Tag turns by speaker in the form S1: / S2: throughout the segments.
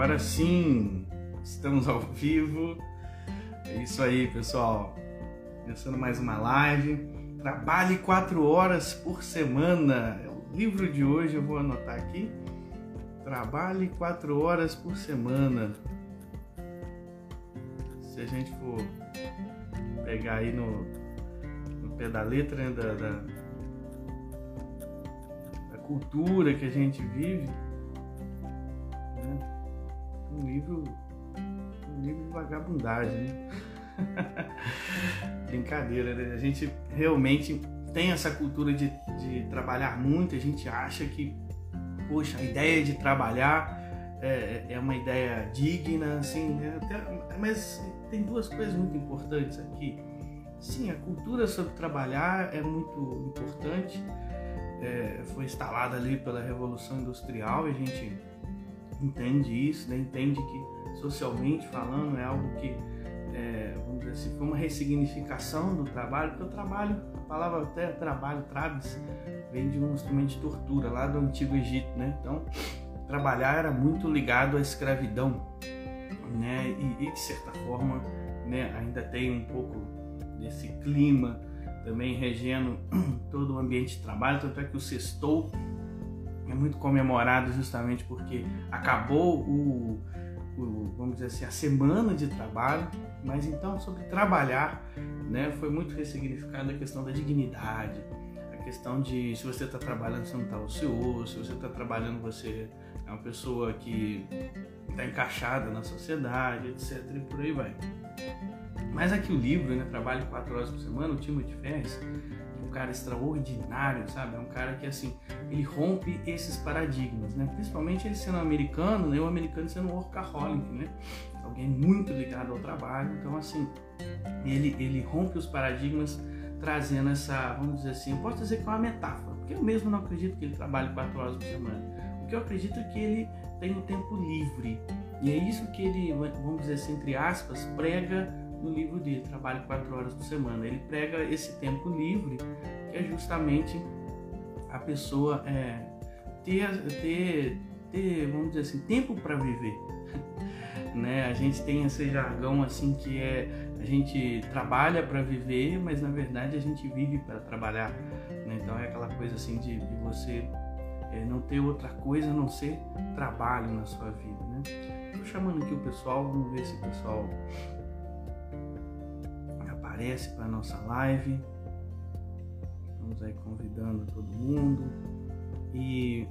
S1: agora sim, estamos ao vivo. É isso aí, pessoal. Começando mais uma live. Trabalhe quatro horas por semana. É o livro de hoje, eu vou anotar aqui. Trabalhe quatro horas por semana. Se a gente for pegar aí no, no pé da letra né, da, da, da cultura que a gente vive, um livro, um livro de vagabundagem, né? Brincadeira, né? A gente realmente tem essa cultura de, de trabalhar muito, a gente acha que, poxa, a ideia de trabalhar é, é uma ideia digna, assim, né? Até, mas tem duas coisas muito importantes aqui. Sim, a cultura sobre trabalhar é muito importante, é, foi instalada ali pela Revolução Industrial e a gente entende isso, né? entende que socialmente falando é algo que, é, vamos dizer assim, foi uma ressignificação do trabalho, porque o trabalho, a palavra até trabalho, trabes, vem de um instrumento de tortura lá do Antigo Egito, né? Então, trabalhar era muito ligado à escravidão, né? E, e de certa forma, né, ainda tem um pouco desse clima também regendo todo o ambiente de trabalho, tanto é que o sextou é muito comemorado justamente porque acabou o, o, vamos dizer assim, a semana de trabalho, mas então sobre trabalhar, né, foi muito ressignificada a questão da dignidade, a questão de se você está trabalhando você não está ocioso, se você está trabalhando você é uma pessoa que está encaixada na sociedade, etc. e por aí vai. Mas aqui o livro, né, Trabalho quatro horas por semana, o Timothy Ferris, cara extraordinário, sabe? É um cara que, assim, ele rompe esses paradigmas, né? Principalmente ele sendo americano, né? O americano sendo um workaholic, né? Alguém muito ligado ao trabalho. Então, assim, ele, ele rompe os paradigmas trazendo essa, vamos dizer assim, eu posso dizer que é uma metáfora, porque eu mesmo não acredito que ele trabalhe quatro horas por semana. O que eu acredito é que ele tem o tempo livre. E é isso que ele, vamos dizer assim, entre aspas, prega no livro dele, Trabalho quatro horas por semana. Ele prega esse tempo livre, que é justamente a pessoa é, ter, ter, ter, vamos dizer assim, tempo para viver. né? A gente tem esse jargão assim que é a gente trabalha para viver, mas na verdade a gente vive para trabalhar. Né? Então é aquela coisa assim de, de você é, não ter outra coisa a não ser trabalho na sua vida. Né? Estou chamando aqui o pessoal, vamos ver se o pessoal aparece para a nossa live. Vamos aí convidando todo mundo. E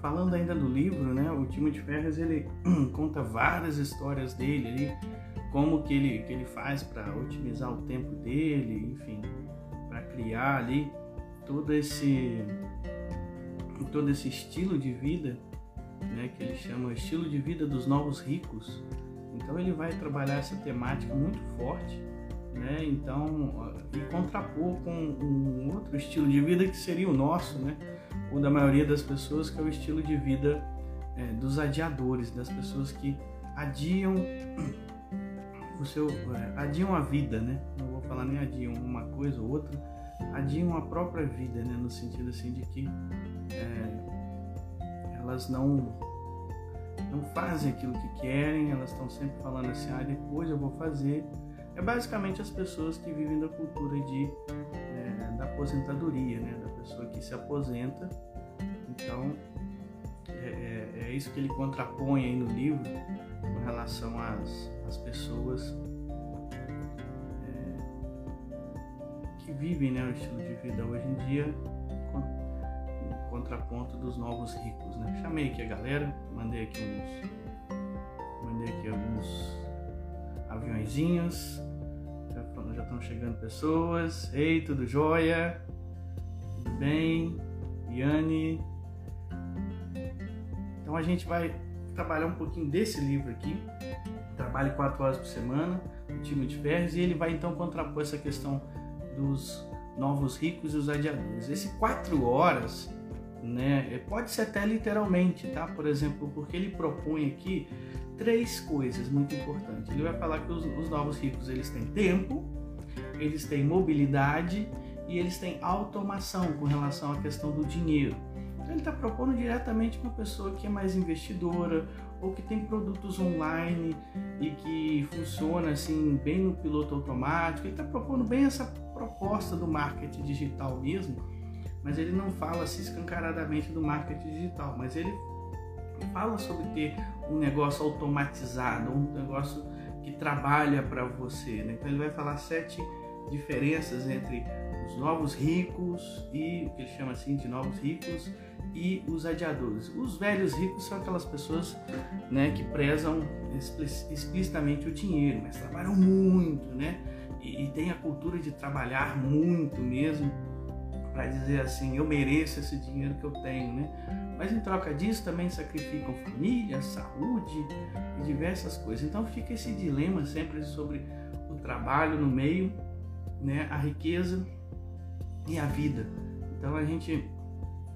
S1: falando ainda do livro, né? O Timothy Ferris ele conta várias histórias dele como que ele, que ele faz para otimizar o tempo dele, enfim, para criar ali todo esse todo esse estilo de vida, né, que ele chama estilo de vida dos novos ricos. Então ele vai trabalhar essa temática muito forte né? Então, e contrapor com um outro estilo de vida que seria o nosso, né? O da maioria das pessoas, que é o estilo de vida é, dos adiadores, das pessoas que adiam o seu, é, adiam a vida, né? Não vou falar nem adiam uma coisa ou outra, adiam a própria vida, né? No sentido assim de que é, elas não não fazem aquilo que querem, elas estão sempre falando assim, ah, depois eu vou fazer, é basicamente as pessoas que vivem da cultura de, é, da aposentadoria, né? da pessoa que se aposenta. Então, é, é, é, isso que ele contrapõe aí no livro com relação às, às pessoas é, que vivem né, o estilo de vida hoje em dia, contraponto dos novos ricos. Né? Chamei aqui a galera, mandei aqui uns. Mandei aqui alguns aviãozinhos. Já, estão chegando pessoas. Ei, tudo jóia? Tudo bem? Iane? Então a gente vai trabalhar um pouquinho desse livro aqui. Trabalhe quatro horas por semana, o time de Ferres, e ele vai então contrapor essa questão dos novos ricos e os adiadores. Esse quatro horas, né, pode ser até literalmente, tá? Por exemplo, porque ele propõe aqui três coisas muito importantes. Ele vai falar que os, os novos ricos eles têm tempo, eles têm mobilidade e eles têm automação com relação à questão do dinheiro. Então ele está propondo diretamente uma pessoa que é mais investidora ou que tem produtos online e que funciona assim bem no piloto automático. Ele está propondo bem essa proposta do marketing digital mesmo, mas ele não fala assim escancaradamente do marketing digital, mas ele fala sobre ter um negócio automatizado, um negócio que trabalha para você. Né? Então ele vai falar sete diferenças entre os novos ricos e o que ele chama assim de novos ricos e os adiadores. Os velhos ricos são aquelas pessoas né, que prezam explicitamente o dinheiro, mas trabalham muito, né? E, e tem a cultura de trabalhar muito mesmo para dizer assim, eu mereço esse dinheiro que eu tenho, né? Mas em troca disso também sacrificam família, saúde e diversas coisas. Então fica esse dilema sempre sobre o trabalho no meio, né, a riqueza e a vida. Então a gente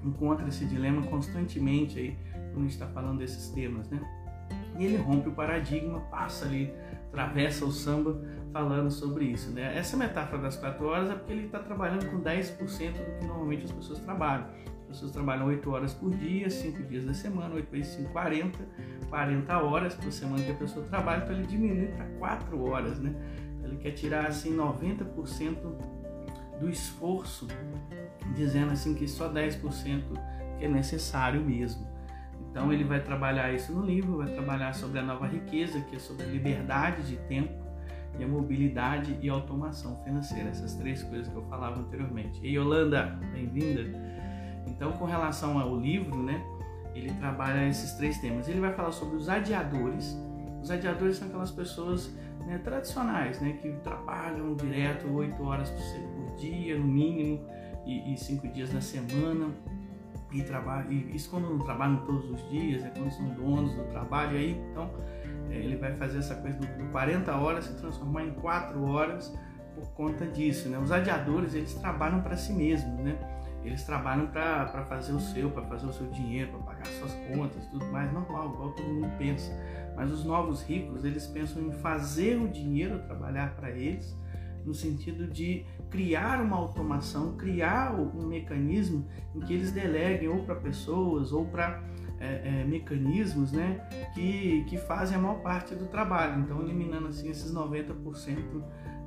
S1: encontra esse dilema constantemente aí quando a gente está falando desses temas, né? E ele rompe o paradigma, passa ali, atravessa o samba falando sobre isso, né? Essa metáfora das quatro horas é porque ele está trabalhando com 10% do que normalmente as pessoas trabalham. As pessoas trabalham 8 horas por dia, 5 dias da semana, 8 vezes 5, 40, 40 horas por semana que a pessoa trabalha, então ele diminui para 4 horas, né? Ele quer tirar assim 90% do esforço, dizendo assim que só 10% que é necessário mesmo. Então ele vai trabalhar isso no livro, vai trabalhar sobre a nova riqueza, que é sobre a liberdade de tempo e a mobilidade e automação financeira, essas três coisas que eu falava anteriormente. E Yolanda, bem-vinda. Então, com relação ao livro, né, ele trabalha esses três temas. Ele vai falar sobre os adiadores. Os adiadores são aquelas pessoas né, tradicionais, né, que trabalham direto oito horas por dia, no mínimo, e, e cinco dias na semana. E, trabalha, e isso quando não trabalham todos os dias, é quando são donos do trabalho, aí então é, ele vai fazer essa coisa do, do 40 horas se transformar em 4 horas por conta disso. Né? Os adiadores eles trabalham para si mesmos, né? eles trabalham para fazer o seu, para fazer o seu dinheiro, para pagar suas contas, tudo mais normal, igual todo mundo pensa. Mas os novos ricos, eles pensam em fazer o dinheiro trabalhar para eles, no sentido de criar uma automação, criar um mecanismo em que eles deleguem ou para pessoas ou para é, é, mecanismos né, que, que fazem a maior parte do trabalho. Então, eliminando assim esses 90%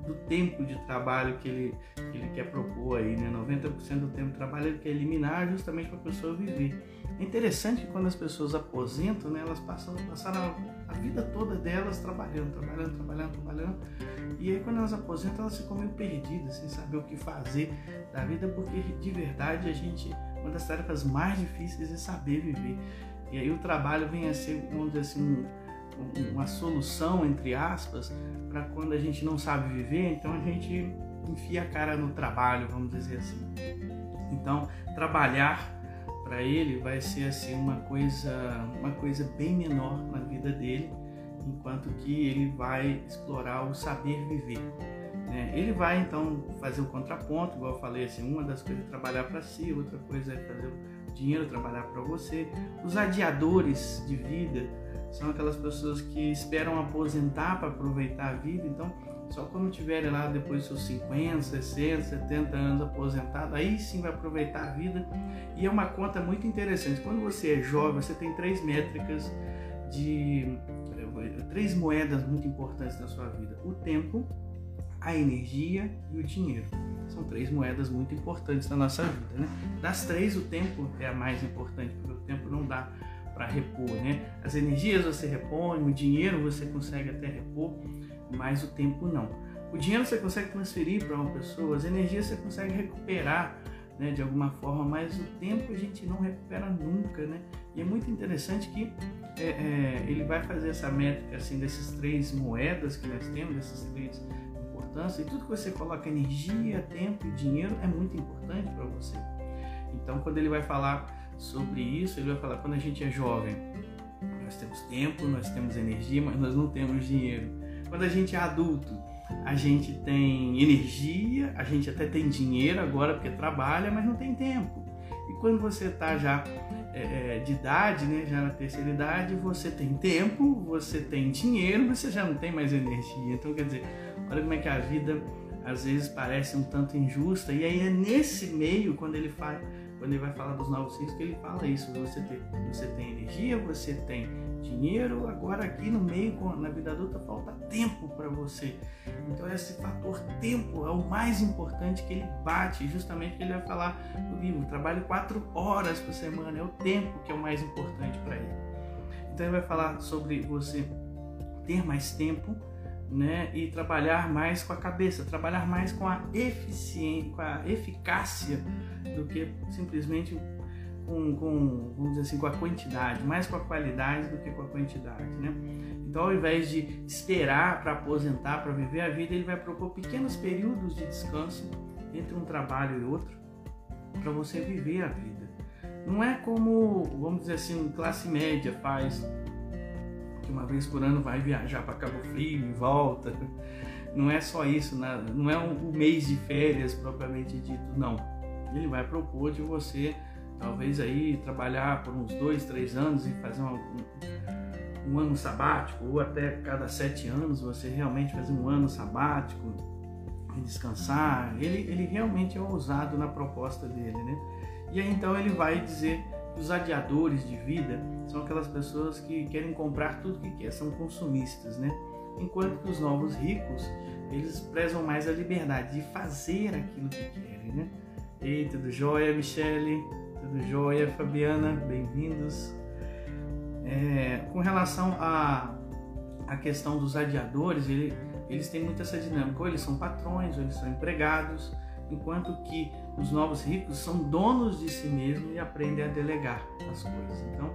S1: do tempo de trabalho que ele, que ele quer propor aí, né? 90% do tempo de trabalho ele quer eliminar justamente para a pessoa viver. É interessante que quando as pessoas aposentam, né, elas passam, passaram a, vida toda delas trabalhando, trabalhando, trabalhando, trabalhando. E aí quando elas aposentam, elas ficam meio perdidas, sem saber o que fazer da vida, porque de verdade a gente, uma das tarefas mais difíceis é saber viver. E aí o trabalho vem a ser, vamos dizer assim, uma solução, entre aspas, para quando a gente não sabe viver, então a gente enfia a cara no trabalho, vamos dizer assim. Então, trabalhar para ele vai ser assim uma coisa, uma coisa bem menor na vida dele, enquanto que ele vai explorar o saber viver. Né? Ele vai então fazer o contraponto, igual eu falei assim, uma das coisas é trabalhar para si, outra coisa é fazer o dinheiro trabalhar para você. Os adiadores de vida são aquelas pessoas que esperam aposentar para aproveitar a vida, então só quando tiverem lá depois seus 50, 60, 70 anos aposentado, aí sim vai aproveitar a vida. E é uma conta muito interessante. Quando você é jovem, você tem três métricas de três moedas muito importantes na sua vida: o tempo, a energia e o dinheiro. São três moedas muito importantes na nossa vida, né? Das três, o tempo é a mais importante, porque o tempo não dá para repor, né? As energias você repõe, o dinheiro você consegue até repor, mas o tempo não. O dinheiro você consegue transferir para uma pessoa, as energias você consegue recuperar né, de alguma forma, mas o tempo a gente não recupera nunca, né? E é muito interessante que é, é, ele vai fazer essa métrica assim desses três moedas que nós temos, desses três importâncias, e tudo que você coloca energia, tempo e dinheiro é muito importante para você. Então, quando ele vai falar sobre isso, ele vai falar: quando a gente é jovem, nós temos tempo, nós temos energia, mas nós não temos dinheiro. Quando a gente é adulto, a gente tem energia, a gente até tem dinheiro agora porque trabalha, mas não tem tempo. E quando você está já é, é, de idade, né, já na terceira idade, você tem tempo, você tem dinheiro, mas você já não tem mais energia. Então, quer dizer, olha como é que a vida às vezes parece um tanto injusta. E aí é nesse meio, quando ele faz quando ele vai falar dos novos ciclos, que ele fala isso. Você tem, você tem energia, você tem dinheiro, agora aqui no meio, na vida adulta, falta tempo para você. Então esse fator tempo é o mais importante que ele bate, justamente que ele vai falar no livro. Trabalhe quatro horas por semana, é o tempo que é o mais importante para ele. Então ele vai falar sobre você ter mais tempo, né, e trabalhar mais com a cabeça, trabalhar mais com a eficiência, com a eficácia do que simplesmente com, com, vamos dizer assim, com a quantidade, mais com a qualidade do que com a quantidade, né? Então, ao invés de esperar para aposentar, para viver a vida, ele vai propor pequenos períodos de descanso entre um trabalho e outro para você viver a vida. Não é como, vamos dizer assim, classe média faz, uma vez por ano vai viajar para Cabo Frio e volta. Não é só isso, não é um mês de férias propriamente dito, não. Ele vai propor de você talvez aí trabalhar por uns dois, três anos e fazer um, um, ano sabático, ou até cada sete anos você realmente fazer um ano sabático e descansar. Ele, ele realmente é ousado na proposta dele, né? E aí então ele vai dizer os adiadores de vida são aquelas pessoas que querem comprar tudo que quer, são consumistas, né? Enquanto que os novos ricos, eles prezam mais a liberdade de fazer aquilo que querem, né? Ei, tudo jóia, Michele? Tudo jóia, Fabiana? Bem-vindos. É, com relação à a, a questão dos adiadores, ele, eles têm muito essa dinâmica. Ou eles são patrões, ou eles são empregados, enquanto que os novos ricos são donos de si mesmos e aprendem a delegar as coisas. Então,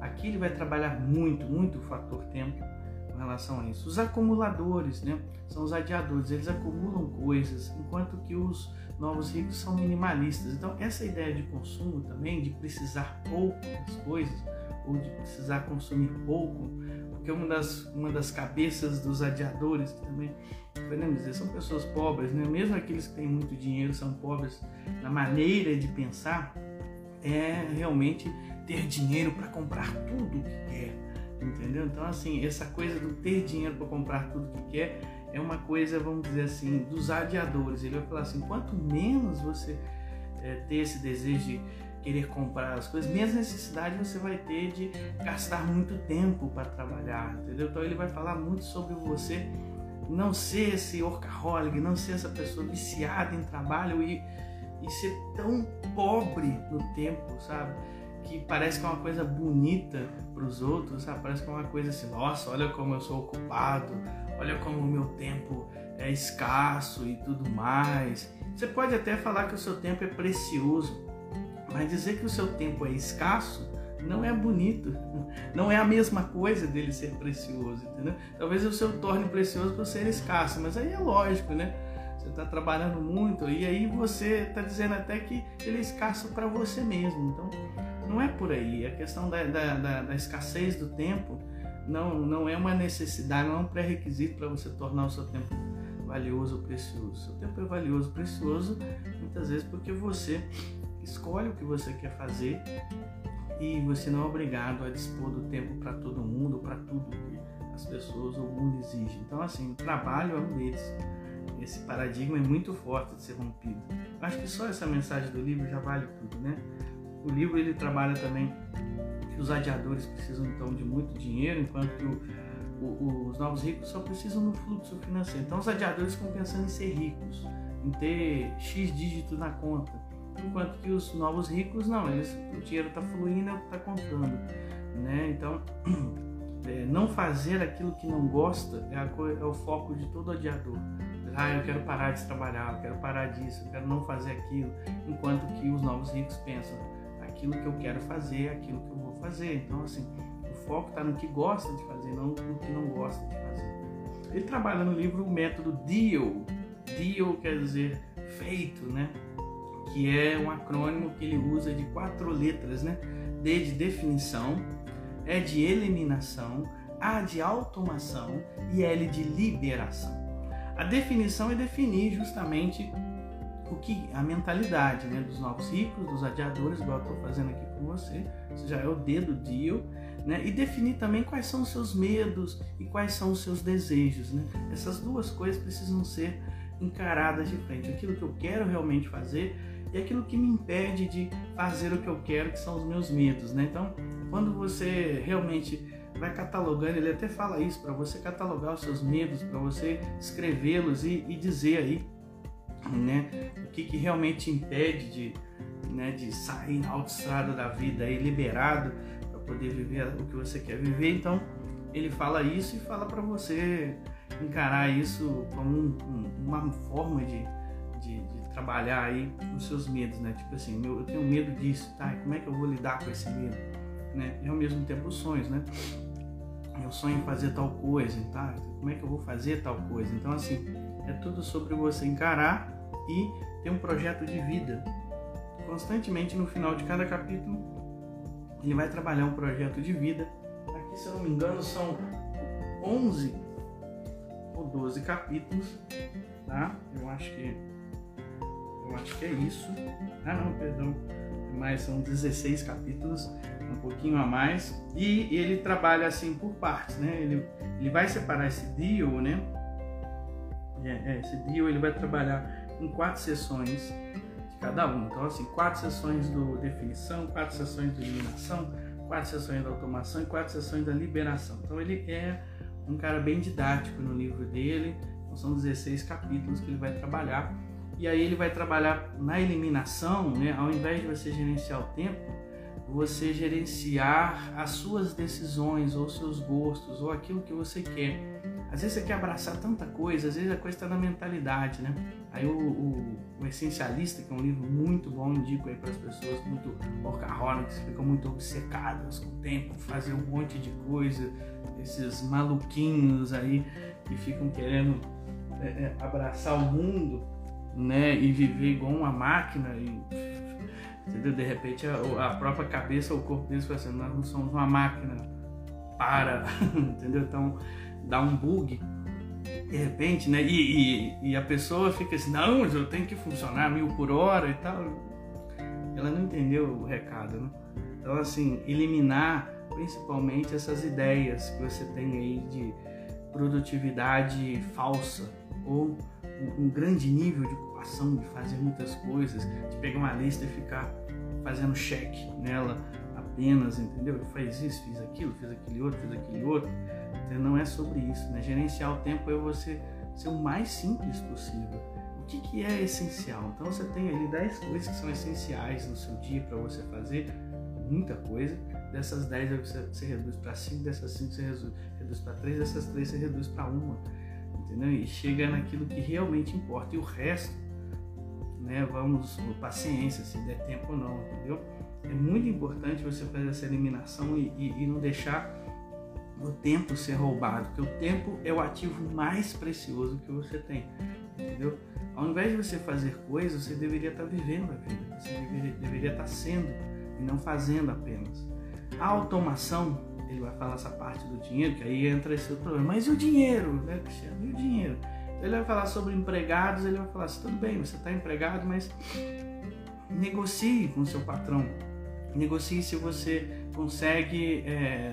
S1: aqui ele vai trabalhar muito, muito o fator tempo com relação a isso. Os acumuladores, né, são os adiadores, eles acumulam coisas, enquanto que os novos ricos são minimalistas. Então, essa ideia de consumo também, de precisar pouco das coisas, ou de precisar consumir pouco, porque uma das, uma das cabeças dos adiadores, que também podemos dizer, são pessoas pobres, né? mesmo aqueles que têm muito dinheiro são pobres na maneira de pensar, é realmente ter dinheiro para comprar tudo o que quer, entendeu? Então, assim, essa coisa do ter dinheiro para comprar tudo o que quer é uma coisa, vamos dizer assim, dos adiadores. Ele vai falar assim: quanto menos você é, ter esse desejo de querer comprar as coisas, menos necessidade você vai ter de gastar muito tempo para trabalhar, entendeu? Então ele vai falar muito sobre você não ser esse workaholic, não ser essa pessoa viciada em trabalho e, e ser tão pobre no tempo, sabe? Que parece que é uma coisa bonita para os outros, sabe? Parece que é uma coisa assim, nossa, olha como eu sou ocupado, olha como o meu tempo é escasso e tudo mais. Você pode até falar que o seu tempo é precioso, mas dizer que o seu tempo é escasso não é bonito, não é a mesma coisa dele ser precioso, entendeu? Talvez o seu torne precioso por ser escasso, mas aí é lógico, né? Você está trabalhando muito e aí você está dizendo até que ele é escasso para você mesmo. Então, não é por aí. A questão da, da, da, da escassez do tempo não, não é uma necessidade, não é um pré-requisito para você tornar o seu tempo valioso ou precioso. Seu tempo é valioso, precioso, muitas vezes porque você escolhe o que você quer fazer e você não é obrigado a dispor do tempo para todo mundo, para tudo que as pessoas ou o mundo exige. Então, assim, o trabalho é um deles. Esse paradigma é muito forte de ser rompido. Acho que só essa mensagem do livro já vale tudo, né? O livro ele trabalha também que os adiadores precisam então de muito dinheiro, enquanto que o, o, os novos ricos só precisam do fluxo financeiro. Então os adiadores ficam pensando em ser ricos, em ter X dígito na conta, enquanto que os novos ricos não, eles, o dinheiro está fluindo, é está contando. Né? Então, é, não fazer aquilo que não gosta é, é o foco de todo adiador. Ah, eu quero parar de trabalhar, eu quero parar disso, eu quero não fazer aquilo, enquanto que os novos ricos pensam, aquilo que eu quero fazer, aquilo que eu vou fazer. Então, assim, o foco está no que gosta de fazer, não no que não gosta de fazer. Ele trabalha no livro o método DEAL. DEAL quer dizer feito, né? Que é um acrônimo que ele usa de quatro letras, né? D de definição, E de eliminação, A de automação e L de liberação. A definição é definir justamente o que a mentalidade né, dos novos ricos, dos adiadores, igual eu estou fazendo aqui com você, isso já é o dedo deal, né, e definir também quais são os seus medos e quais são os seus desejos. Né? Essas duas coisas precisam ser encaradas de frente. Aquilo que eu quero realmente fazer e aquilo que me impede de fazer o que eu quero, que são os meus medos, né? Então, quando você realmente vai catalogando, ele até fala isso, para você catalogar os seus medos, para você escrevê-los e, e, dizer aí, né, o que, que realmente impede de, né, de sair na autoestrada da vida aí liberado para poder viver o que você quer viver. Então, ele fala isso e fala para você encarar isso como um, uma forma de, de, de, trabalhar aí os seus medos, né? Tipo assim, meu, eu tenho medo disso, tá? Como é que eu vou lidar com esse medo? Né? E ao mesmo tempo os sonhos, né? Eu sonho em fazer tal coisa, tá? Como é que eu vou fazer tal coisa? Então, assim, é tudo sobre você encarar e ter um projeto de vida. Constantemente, no final de cada capítulo, ele vai trabalhar um projeto de vida. Aqui, se eu não me engano, são 11 ou 12 capítulos, tá? Eu acho que acho que é isso. Ah, não, perdão. Mas são 16 capítulos, um pouquinho a mais. E ele trabalha assim por partes, né? Ele, ele vai separar esse deal, né? É, é, esse deal ele vai trabalhar em quatro sessões de cada um. Então, assim, quatro sessões do definição, quatro sessões de eliminação, quatro sessões da automação e quatro sessões da liberação. Então, ele é um cara bem didático no livro dele. Então, são 16 capítulos que ele vai trabalhar. E aí ele vai trabalhar na eliminação, né? ao invés de você gerenciar o tempo, você gerenciar as suas decisões ou seus gostos ou aquilo que você quer. Às vezes você quer abraçar tanta coisa, às vezes a coisa está na mentalidade, né? Aí o, o, o, Essencialista, que é um livro muito bom, indico aí para as pessoas muito workaholics, que ficam muito obcecadas com o tempo, fazer um monte de coisa, esses maluquinhos aí que ficam querendo é, é, abraçar o mundo, né? E viver igual uma máquina e entendeu? De repente a, a própria cabeça, o corpo deles fala assim, nós não somos uma máquina, para, entendeu? Então dá um bug de repente, né? E, e, e, a pessoa fica assim, não, eu tenho que funcionar mil por hora e tal. Ela não entendeu o recado, né? Então, assim, eliminar principalmente essas ideias que você tem aí de produtividade falsa ou um, um grande nível de ocupação, de fazer muitas coisas, de pegar uma lista e ficar fazendo cheque nela apenas, entendeu? Eu fiz isso, fiz aquilo, fiz aquele outro, fiz aquele outro então, não é sobre isso, né? Gerenciar o tempo é você ser o mais simples possível. O que, que é essencial? Então você tem ali 10 coisas que são essenciais no seu dia para você fazer muita coisa. Dessas 10 você, você reduz para 5, dessas 5 você reduz, para 3, dessas 3 você reduz para 1. Entendeu? E chega naquilo que realmente importa. E o resto, né, vamos, paciência, se der tempo ou não, entendeu? É muito importante você fazer essa eliminação e, e, e não deixar o tempo ser roubado, porque o tempo é o ativo mais precioso que você tem, entendeu? Ao invés de você fazer coisas, você deveria estar vivendo a vida, você deveria, deveria estar sendo e não fazendo apenas. A automação, ele vai falar essa parte do dinheiro, que aí entra esse outro problema. Mas e o dinheiro, né, Cristiano? E o dinheiro? Ele vai falar sobre empregados, ele vai falar assim, tudo bem, você está empregado, mas negocie com seu patrão. Negocie se você consegue é,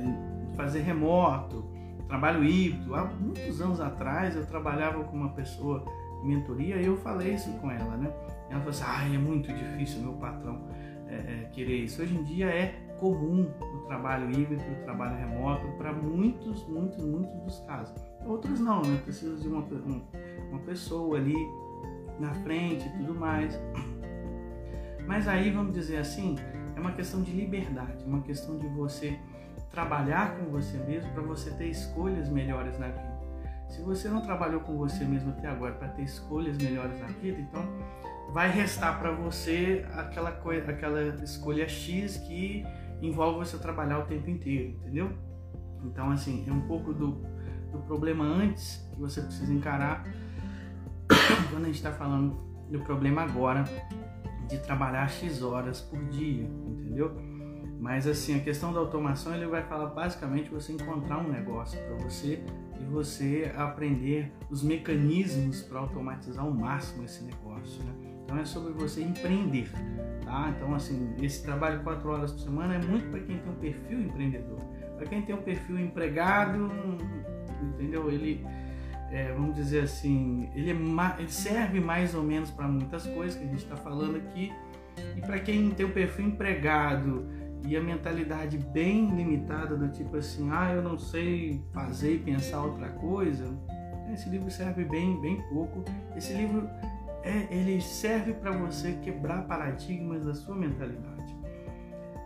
S1: fazer remoto, trabalho híbrido. Há muitos anos atrás eu trabalhava com uma pessoa em mentoria e eu falei isso com ela, né? Ela falou assim: ah, é muito difícil meu patrão é, é, querer isso. Hoje em dia é comum o trabalho híbrido, o trabalho remoto para muitos, muitos, muitos dos casos. Outros não, né? Precisa de uma, uma pessoa ali na frente e tudo mais. Mas aí, vamos dizer assim, é uma questão de liberdade, uma questão de você trabalhar com você mesmo para você ter escolhas melhores na vida. Se você não trabalhou com você mesmo até agora para ter escolhas melhores na vida, então vai restar para você aquela aquela escolha X que envolve você trabalhar o tempo inteiro, entendeu? Então assim, é um pouco do, do problema antes que você precisa encarar quando a gente está falando do problema agora de trabalhar X horas por dia, entendeu? Mas assim, a questão da automação ele vai falar basicamente você encontrar um negócio para você e você aprender os mecanismos para automatizar ao máximo esse negócio. Né? Então é sobre você empreender, tá? Então assim, esse trabalho quatro horas por semana é muito para quem tem um perfil empreendedor. Para quem tem um perfil empregado, entendeu? Ele é, vamos dizer assim, ele, é, ele serve mais ou menos para muitas coisas que a gente está falando aqui E para quem tem o perfil empregado e a mentalidade bem limitada do tipo assim, ah, eu não sei fazer e pensar outra coisa, esse livro serve bem, bem pouco. Esse livro é, ele serve para você quebrar paradigmas da sua mentalidade.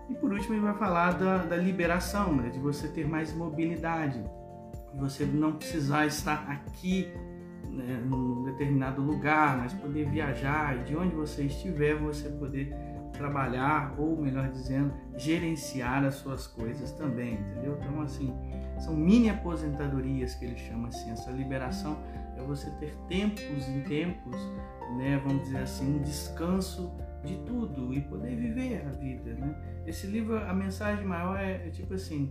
S1: E por último, ele vai falar da, da liberação, né? de você ter mais mobilidade, de você não precisar estar aqui né, num determinado lugar, mas poder viajar e de onde você estiver, você poder trabalhar ou, melhor dizendo, gerenciar as suas coisas também, entendeu? Então, assim, são mini aposentadorias que ele chama assim, essa liberação é você ter tempos em tempos, né, vamos dizer assim, um descanso de tudo e poder viver a vida, né? Esse livro, a mensagem maior é, é tipo assim,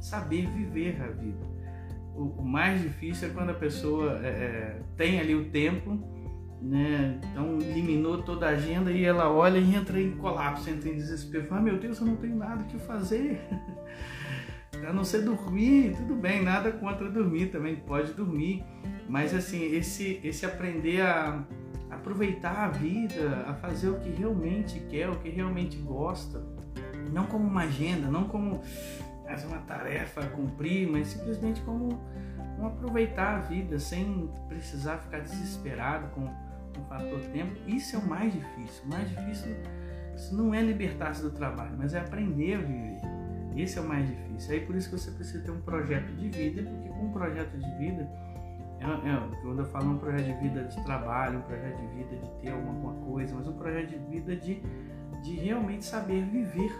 S1: saber viver a vida. O, o, mais difícil é quando a pessoa é, é, tem ali o tempo, né? Então eliminou toda a agenda e ela olha e entra em colapso, entra em desespero. Ah, meu Deus, eu não tenho nada que fazer. a não ser dormir, tudo bem, nada contra dormir, também pode dormir, mas assim, esse, esse aprender a aproveitar a vida, a fazer o que realmente quer, o que realmente gosta, não como uma agenda, não como uma tarefa a cumprir, mas simplesmente como um aproveitar a vida sem precisar ficar desesperado com o fator tempo. Isso é o mais difícil. O mais difícil não é libertar-se do trabalho, mas é aprender a viver. Esse é o mais difícil. Aí por isso que você precisa ter um projeto de vida, porque com um projeto de vida, é, é, quando eu falo um projeto de vida de trabalho, um projeto de vida de ter alguma coisa, mas um projeto de vida de, de realmente saber viver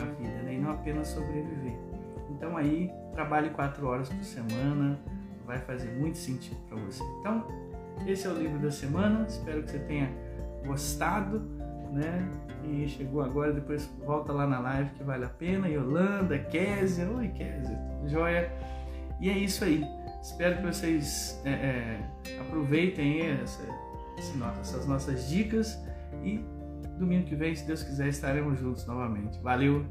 S1: a vida, né? e não apenas sobreviver. Então aí, trabalhe quatro horas por semana, vai fazer muito sentido para você. Então, esse é o livro da semana, espero que você tenha gostado né? E chegou agora, depois volta lá na live que vale a pena. Yolanda, Kézia, oi Kézia, joia. E é isso aí. Espero que vocês é, é, aproveitem essa, essas nossas dicas e domingo que vem, se Deus quiser, estaremos juntos novamente. Valeu,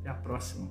S1: até a próxima.